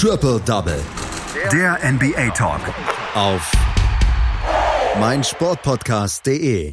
Triple Double. Der NBA Talk. Auf meinsportpodcast.de.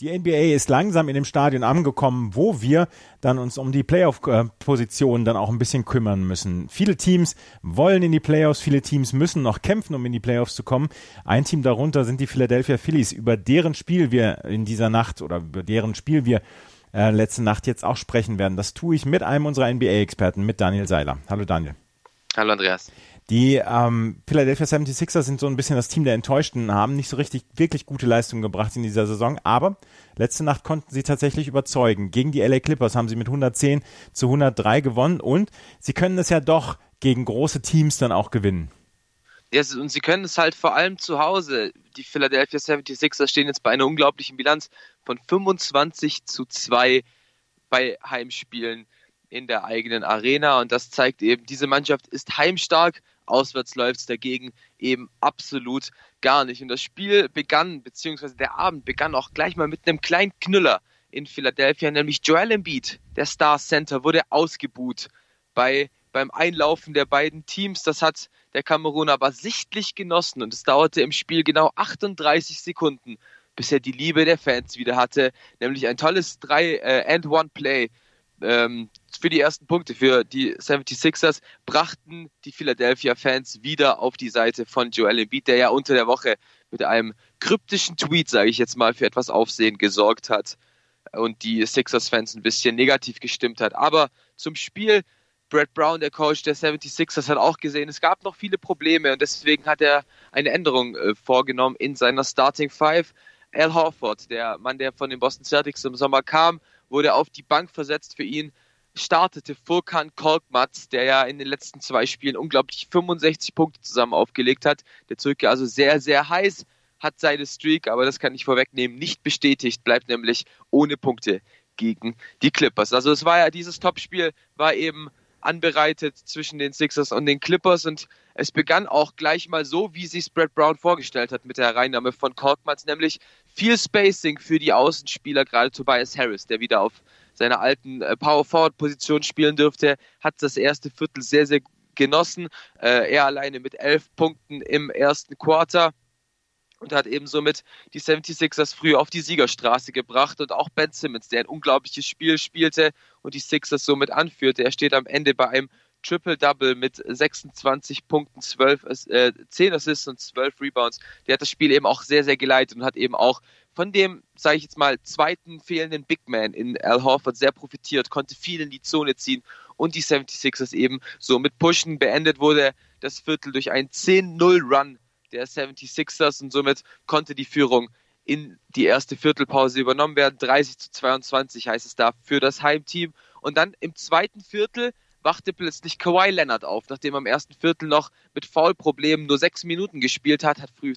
Die NBA ist langsam in dem Stadion angekommen, wo wir dann uns um die Playoff-Positionen dann auch ein bisschen kümmern müssen. Viele Teams wollen in die Playoffs, viele Teams müssen noch kämpfen, um in die Playoffs zu kommen. Ein Team darunter sind die Philadelphia Phillies, über deren Spiel wir in dieser Nacht oder über deren Spiel wir äh, letzte Nacht jetzt auch sprechen werden. Das tue ich mit einem unserer NBA-Experten, mit Daniel Seiler. Hallo Daniel. Hallo Andreas. Die ähm, Philadelphia 76ers sind so ein bisschen das Team der Enttäuschten, haben nicht so richtig wirklich gute Leistungen gebracht in dieser Saison, aber letzte Nacht konnten sie tatsächlich überzeugen. Gegen die LA Clippers haben sie mit 110 zu 103 gewonnen und sie können es ja doch gegen große Teams dann auch gewinnen. Ja, und sie können es halt vor allem zu Hause. Die Philadelphia 76ers stehen jetzt bei einer unglaublichen Bilanz von 25 zu 2 bei Heimspielen in der eigenen Arena und das zeigt eben, diese Mannschaft ist heimstark, Auswärts läuft es dagegen eben absolut gar nicht. Und das Spiel begann, beziehungsweise der Abend begann auch gleich mal mit einem kleinen Knüller in Philadelphia, nämlich Joel Embiid, der Star Center, wurde ausgebuht bei, beim Einlaufen der beiden Teams. Das hat der Kameruner aber sichtlich genossen und es dauerte im Spiel genau 38 Sekunden, bis er die Liebe der Fans wieder hatte, nämlich ein tolles 3-and-1-Play ähm, für die ersten Punkte für die 76ers brachten die Philadelphia Fans wieder auf die Seite von Joel Embiid, der ja unter der Woche mit einem kryptischen Tweet, sage ich jetzt mal, für etwas Aufsehen gesorgt hat und die Sixers-Fans ein bisschen negativ gestimmt hat. Aber zum Spiel, Brad Brown, der Coach der 76ers, hat auch gesehen, es gab noch viele Probleme und deswegen hat er eine Änderung äh, vorgenommen in seiner Starting Five. Al Horford, der Mann, der von den Boston Celtics im Sommer kam, wurde auf die Bank versetzt für ihn startete Furkan Korkmaz, der ja in den letzten zwei Spielen unglaublich 65 Punkte zusammen aufgelegt hat. Der Türke also sehr, sehr heiß, hat seine Streak, aber das kann ich vorwegnehmen, nicht bestätigt, bleibt nämlich ohne Punkte gegen die Clippers. Also es war ja, dieses Topspiel war eben anbereitet zwischen den Sixers und den Clippers und es begann auch gleich mal so, wie sich Brad Brown vorgestellt hat mit der Hereinnahme von Korkmaz, nämlich viel Spacing für die Außenspieler, gerade Tobias Harris, der wieder auf seiner alten äh, Power Forward Position spielen dürfte, hat das erste Viertel sehr, sehr genossen. Äh, er alleine mit elf Punkten im ersten Quarter und hat eben somit die 76ers früh auf die Siegerstraße gebracht und auch Ben Simmons, der ein unglaubliches Spiel spielte und die Sixers somit anführte. Er steht am Ende bei einem Triple-Double mit 26 Punkten, 12, äh, 10 Assists und 12 Rebounds. Der hat das Spiel eben auch sehr, sehr geleitet und hat eben auch von dem, sage ich jetzt mal, zweiten fehlenden Big Man in Al Horford sehr profitiert, konnte viel in die Zone ziehen und die 76ers eben so mit Pushen beendet wurde das Viertel durch einen 10-0-Run der 76ers und somit konnte die Führung in die erste Viertelpause übernommen werden. 30 zu 22 heißt es da für das Heimteam. Und dann im zweiten Viertel wachte plötzlich Kawhi Leonard auf, nachdem er im ersten Viertel noch mit Foulproblemen nur sechs Minuten gespielt hat, hat früh,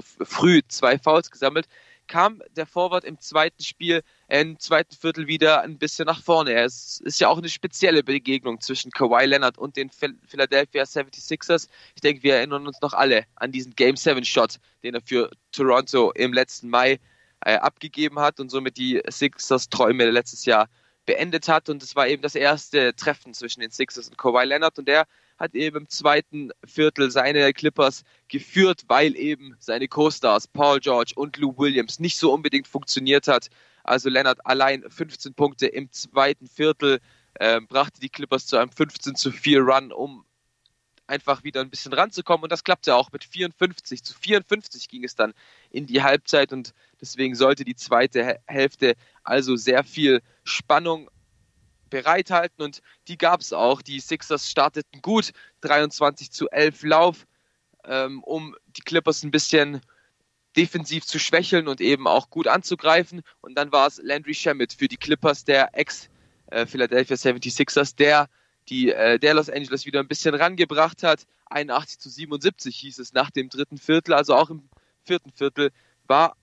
früh zwei Fouls gesammelt, kam der Forward im zweiten Spiel, äh, im zweiten Viertel wieder ein bisschen nach vorne. Es ist ja auch eine spezielle Begegnung zwischen Kawhi Leonard und den Philadelphia 76ers. Ich denke, wir erinnern uns noch alle an diesen Game 7 Shot, den er für Toronto im letzten Mai äh, abgegeben hat und somit die Sixers Träume letztes Jahr beendet hat. Und es war eben das erste Treffen zwischen den Sixers und Kawhi Leonard und der hat eben im zweiten Viertel seine Clippers geführt, weil eben seine Co-Stars Paul George und Lou Williams nicht so unbedingt funktioniert hat. Also Leonard allein 15 Punkte im zweiten Viertel äh, brachte die Clippers zu einem 15 zu 4 Run, um einfach wieder ein bisschen ranzukommen. Und das klappte auch mit 54 zu 54 ging es dann in die Halbzeit und deswegen sollte die zweite Hälfte also sehr viel Spannung bereithalten und die gab es auch. Die Sixers starteten gut, 23 zu 11 Lauf, ähm, um die Clippers ein bisschen defensiv zu schwächeln und eben auch gut anzugreifen. Und dann war es Landry Shamet für die Clippers, der Ex-Philadelphia 76ers, der die äh, der Los Angeles wieder ein bisschen rangebracht hat. 81 zu 77 hieß es nach dem dritten Viertel, also auch im vierten Viertel war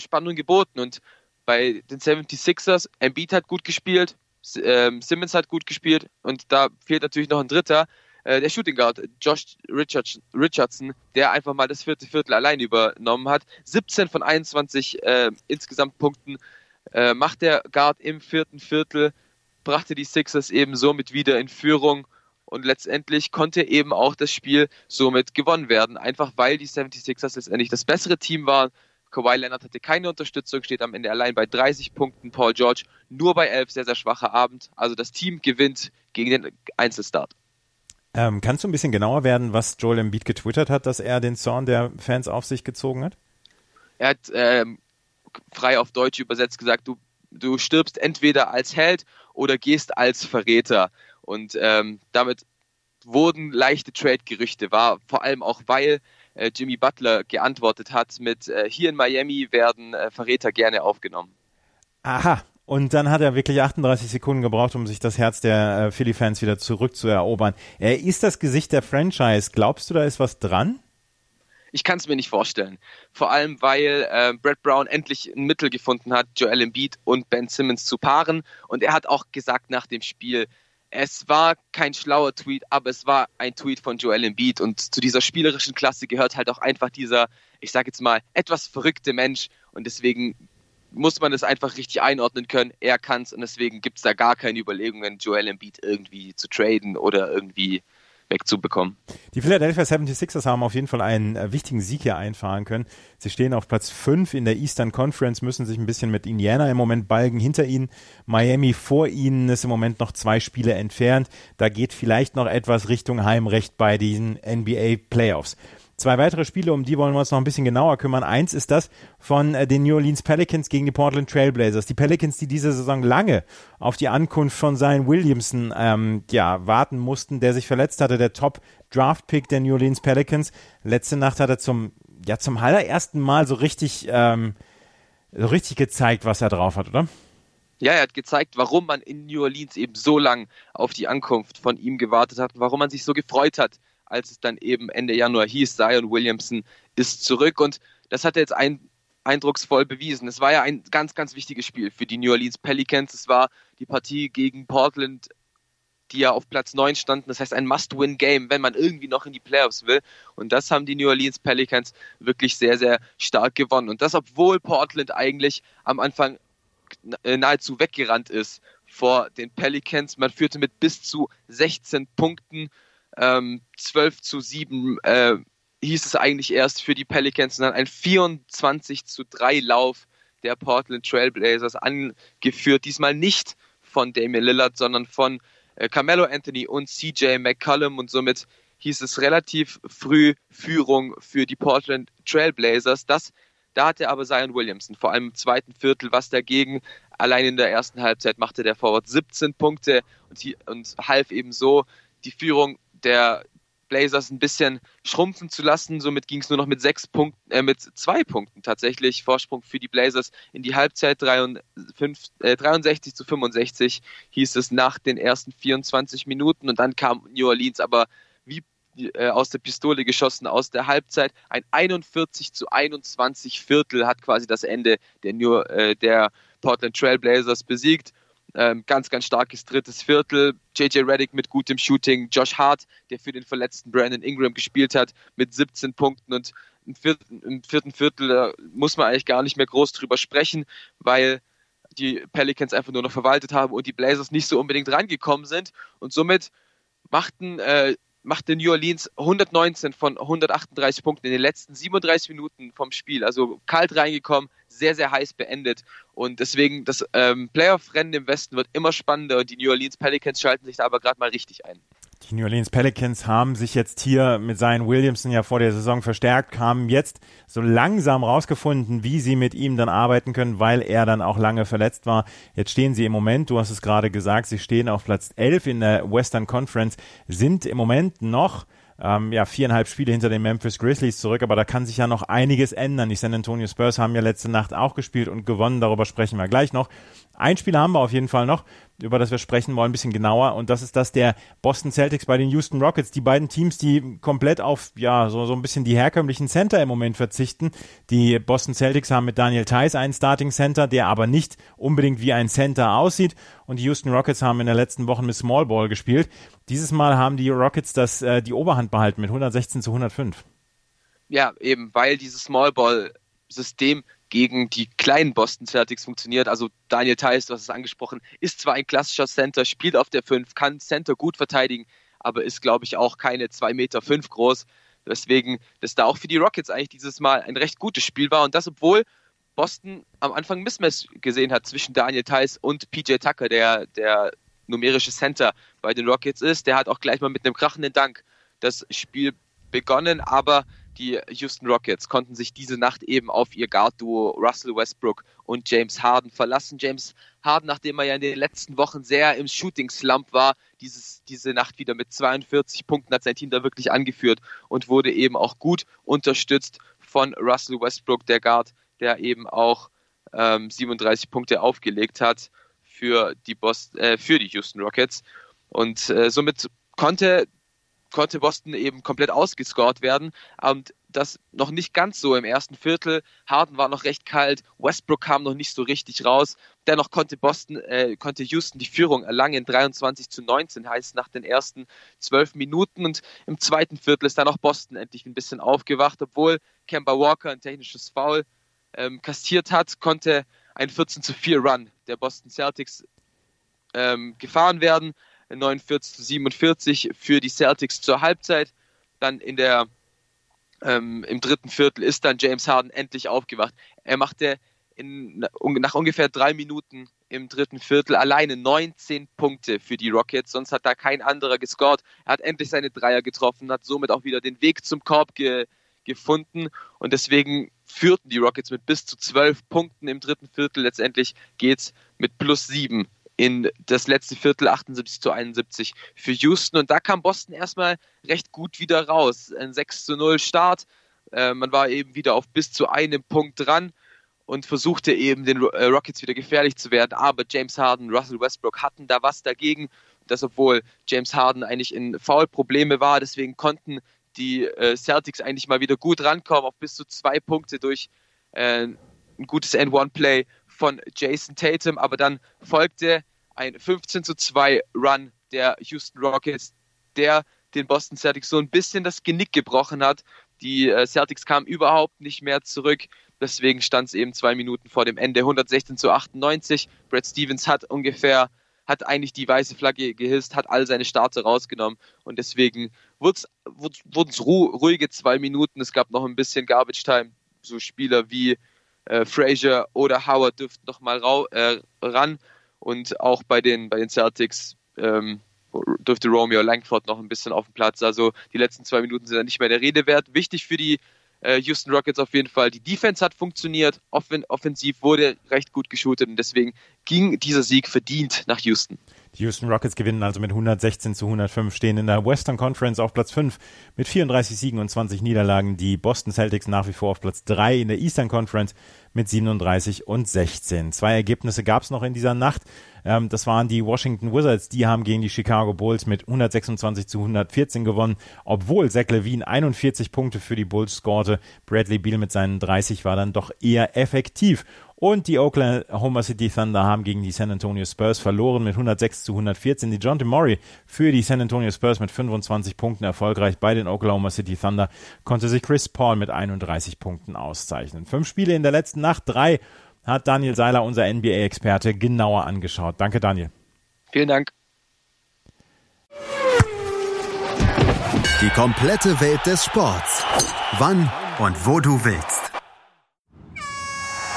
Spannung geboten und bei den 76ers, Embiid hat gut gespielt, ähm, Simmons hat gut gespielt und da fehlt natürlich noch ein dritter, äh, der Shooting Guard, Josh Richardson, der einfach mal das vierte Viertel allein übernommen hat. 17 von 21 äh, insgesamt Punkten äh, macht der Guard im vierten Viertel, brachte die Sixers eben somit wieder in Führung und letztendlich konnte eben auch das Spiel somit gewonnen werden, einfach weil die 76ers letztendlich das bessere Team waren. Kawhi Leonard hatte keine Unterstützung, steht am Ende allein bei 30 Punkten, Paul George nur bei 11, sehr, sehr schwacher Abend. Also das Team gewinnt gegen den Einzelstart. Ähm, kannst du ein bisschen genauer werden, was Joel Embiid getwittert hat, dass er den Zorn der Fans auf sich gezogen hat? Er hat ähm, frei auf Deutsch übersetzt gesagt, du, du stirbst entweder als Held oder gehst als Verräter. Und ähm, damit wurden leichte Trade-Gerüchte war vor allem auch, weil äh, Jimmy Butler geantwortet hat mit äh, hier in Miami werden äh, Verräter gerne aufgenommen. Aha, und dann hat er wirklich 38 Sekunden gebraucht, um sich das Herz der äh, Philly-Fans wieder zurückzuerobern. Er ist das Gesicht der Franchise. Glaubst du, da ist was dran? Ich kann es mir nicht vorstellen. Vor allem, weil äh, Brad Brown endlich ein Mittel gefunden hat, Joel Embiid und Ben Simmons zu paaren. Und er hat auch gesagt nach dem Spiel, es war kein schlauer Tweet, aber es war ein Tweet von Joel Embiid. Und zu dieser spielerischen Klasse gehört halt auch einfach dieser, ich sage jetzt mal, etwas verrückte Mensch. Und deswegen muss man es einfach richtig einordnen können. Er kann es und deswegen gibt es da gar keine Überlegungen, Joel Embiid irgendwie zu traden oder irgendwie wegzubekommen. Die Philadelphia 76ers haben auf jeden Fall einen äh, wichtigen Sieg hier einfahren können. Sie stehen auf Platz 5 in der Eastern Conference, müssen sich ein bisschen mit Indiana im Moment balgen. Hinter ihnen Miami vor ihnen ist im Moment noch zwei Spiele entfernt. Da geht vielleicht noch etwas Richtung Heimrecht bei diesen NBA Playoffs. Zwei weitere Spiele, um die wollen wir uns noch ein bisschen genauer kümmern. Eins ist das von äh, den New Orleans Pelicans gegen die Portland Trailblazers. Die Pelicans, die diese Saison lange auf die Ankunft von Zion Williamson ähm, ja, warten mussten, der sich verletzt hatte, der Top-Draft-Pick der New Orleans Pelicans. Letzte Nacht hat er zum, ja, zum allerersten Mal so richtig, ähm, so richtig gezeigt, was er drauf hat, oder? Ja, er hat gezeigt, warum man in New Orleans eben so lang auf die Ankunft von ihm gewartet hat und warum man sich so gefreut hat, als es dann eben Ende Januar hieß, Zion Williamson ist zurück und das hat er jetzt ein, eindrucksvoll bewiesen. Es war ja ein ganz, ganz wichtiges Spiel für die New Orleans Pelicans. Es war die Partie gegen Portland, die ja auf Platz 9 standen. Das heißt ein Must-Win-Game, wenn man irgendwie noch in die Playoffs will. Und das haben die New Orleans Pelicans wirklich sehr, sehr stark gewonnen. Und das, obwohl Portland eigentlich am Anfang nahezu weggerannt ist vor den Pelicans. Man führte mit bis zu 16 Punkten ähm, 12 zu 7 äh, hieß es eigentlich erst für die Pelicans und dann ein 24 zu 3 Lauf der Portland Trailblazers angeführt. Diesmal nicht von Damian Lillard, sondern von äh, Carmelo Anthony und CJ McCollum und somit hieß es relativ früh Führung für die Portland Trailblazers. Das, da hatte aber Zion Williamson vor allem im zweiten Viertel was dagegen. Allein in der ersten Halbzeit machte der Forward 17 Punkte und, und half eben so die Führung der Blazers ein bisschen schrumpfen zu lassen. Somit ging es nur noch mit sechs Punkten, äh, mit zwei Punkten tatsächlich Vorsprung für die Blazers in die Halbzeit 63, äh, 63 zu 65 hieß es nach den ersten 24 Minuten und dann kam New Orleans aber wie äh, aus der Pistole geschossen aus der Halbzeit. Ein 41 zu 21 Viertel hat quasi das Ende der, New, äh, der Portland Trail Blazers besiegt. Ähm, ganz, ganz starkes drittes Viertel. JJ Reddick mit gutem Shooting. Josh Hart, der für den verletzten Brandon Ingram gespielt hat, mit 17 Punkten. Und im vierten, im vierten Viertel muss man eigentlich gar nicht mehr groß drüber sprechen, weil die Pelicans einfach nur noch verwaltet haben und die Blazers nicht so unbedingt rangekommen sind. Und somit machten äh, machte New Orleans 119 von 138 Punkten in den letzten 37 Minuten vom Spiel. Also kalt reingekommen, sehr, sehr heiß beendet. Und deswegen, das ähm, Playoff-Rennen im Westen wird immer spannender die New Orleans Pelicans schalten sich da aber gerade mal richtig ein. Die New Orleans Pelicans haben sich jetzt hier mit Zion Williamson ja vor der Saison verstärkt, haben jetzt so langsam rausgefunden, wie sie mit ihm dann arbeiten können, weil er dann auch lange verletzt war. Jetzt stehen sie im Moment, du hast es gerade gesagt, sie stehen auf Platz 11 in der Western Conference, sind im Moment noch ähm, ja, viereinhalb Spiele hinter den Memphis Grizzlies zurück, aber da kann sich ja noch einiges ändern. Die San Antonio Spurs haben ja letzte Nacht auch gespielt und gewonnen, darüber sprechen wir gleich noch. Ein Spiel haben wir auf jeden Fall noch, über das wir sprechen wollen, ein bisschen genauer. Und das ist das der Boston Celtics bei den Houston Rockets. Die beiden Teams, die komplett auf, ja, so, so ein bisschen die herkömmlichen Center im Moment verzichten. Die Boston Celtics haben mit Daniel Theiss einen Starting Center, der aber nicht unbedingt wie ein Center aussieht. Und die Houston Rockets haben in der letzten Woche mit Small Ball gespielt. Dieses Mal haben die Rockets das, äh, die Oberhand behalten mit 116 zu 105. Ja, eben, weil dieses Small Ball System gegen die kleinen Boston Celtics funktioniert. Also Daniel Theiss, du hast es angesprochen, ist zwar ein klassischer Center, spielt auf der 5, kann Center gut verteidigen, aber ist, glaube ich, auch keine 2,5 Meter fünf groß. Deswegen, dass da auch für die Rockets eigentlich dieses Mal ein recht gutes Spiel war und das, obwohl Boston am Anfang Mismatch gesehen hat zwischen Daniel Theiss und PJ Tucker, der, der numerische Center bei den Rockets ist. Der hat auch gleich mal mit einem krachenden Dank das Spiel begonnen, aber die Houston Rockets konnten sich diese Nacht eben auf ihr Guard-Duo Russell Westbrook und James Harden verlassen. James Harden, nachdem er ja in den letzten Wochen sehr im Shooting-Slump war, dieses, diese Nacht wieder mit 42 Punkten hat sein Team da wirklich angeführt und wurde eben auch gut unterstützt von Russell Westbrook, der Guard, der eben auch ähm, 37 Punkte aufgelegt hat für die, Boston, äh, für die Houston Rockets. Und äh, somit konnte konnte Boston eben komplett ausgescored werden. Und das noch nicht ganz so im ersten Viertel. Harden war noch recht kalt, Westbrook kam noch nicht so richtig raus. Dennoch konnte Boston, äh, konnte Houston die Führung erlangen, 23 zu 19 heißt nach den ersten zwölf Minuten. Und im zweiten Viertel ist dann auch Boston endlich ein bisschen aufgewacht, obwohl Kemba Walker ein technisches Foul ähm, kassiert hat, konnte ein 14 zu 4 Run der Boston Celtics ähm, gefahren werden. 49 zu 47 für die Celtics zur Halbzeit. Dann in der ähm, im dritten Viertel ist dann James Harden endlich aufgewacht. Er machte in, nach ungefähr drei Minuten im dritten Viertel alleine 19 Punkte für die Rockets, sonst hat da kein anderer gescored. Er hat endlich seine Dreier getroffen, hat somit auch wieder den Weg zum Korb ge, gefunden und deswegen führten die Rockets mit bis zu zwölf Punkten im dritten Viertel. Letztendlich geht's mit plus sieben in das letzte Viertel 78 zu 71 für Houston. Und da kam Boston erstmal recht gut wieder raus. Ein 6 zu 0 Start. Äh, man war eben wieder auf bis zu einem Punkt dran und versuchte eben den äh, Rockets wieder gefährlich zu werden. Aber James Harden, Russell Westbrook hatten da was dagegen. Das, obwohl James Harden eigentlich in Foul-Probleme war. Deswegen konnten die äh, Celtics eigentlich mal wieder gut rankommen auf bis zu zwei Punkte durch äh, ein gutes N1-Play von Jason Tatum, aber dann folgte ein 15 zu 2 Run der Houston Rockets, der den Boston Celtics so ein bisschen das Genick gebrochen hat. Die äh, Celtics kamen überhaupt nicht mehr zurück. Deswegen stand es eben zwei Minuten vor dem Ende 116 zu 98. Brad Stevens hat ungefähr, hat eigentlich die weiße Flagge gehisst, hat all seine Starter rausgenommen und deswegen wurden es ruhige zwei Minuten. Es gab noch ein bisschen Garbage Time. So Spieler wie äh, Frazier oder Howard dürften noch mal äh, ran. Und auch bei den, bei den Celtics ähm, dürfte Romeo Langford noch ein bisschen auf dem Platz. Also die letzten zwei Minuten sind dann nicht mehr der Rede wert. Wichtig für die äh, Houston Rockets auf jeden Fall. Die Defense hat funktioniert, Offen offensiv wurde recht gut geshootet und deswegen ging dieser Sieg verdient nach Houston. Die Houston Rockets gewinnen also mit 116 zu 105, stehen in der Western Conference auf Platz 5 mit 34 Siegen und 20 Niederlagen. Die Boston Celtics nach wie vor auf Platz 3 in der Eastern Conference mit 37 und 16. Zwei Ergebnisse gab es noch in dieser Nacht. Ähm, das waren die Washington Wizards, die haben gegen die Chicago Bulls mit 126 zu 114 gewonnen, obwohl Zach Levine 41 Punkte für die Bulls scorte. Bradley Beal mit seinen 30 war dann doch eher effektiv. Und die Oklahoma City Thunder haben gegen die San Antonio Spurs verloren mit 106 zu 114. Die John Murray für die San Antonio Spurs mit 25 Punkten erfolgreich. Bei den Oklahoma City Thunder konnte sich Chris Paul mit 31 Punkten auszeichnen. Fünf Spiele in der letzten Nacht, drei hat Daniel Seiler, unser NBA-Experte, genauer angeschaut. Danke, Daniel. Vielen Dank. Die komplette Welt des Sports. Wann und wo du willst.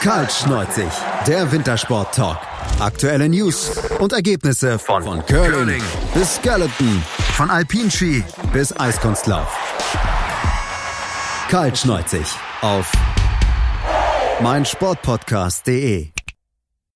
Kaltschneuzig, der Wintersport-Talk. Aktuelle News und Ergebnisse von, von Curling, bis Skeleton, von Alpinski bis Eiskunstlauf. Kaltschneuzig auf meinsportpodcast.de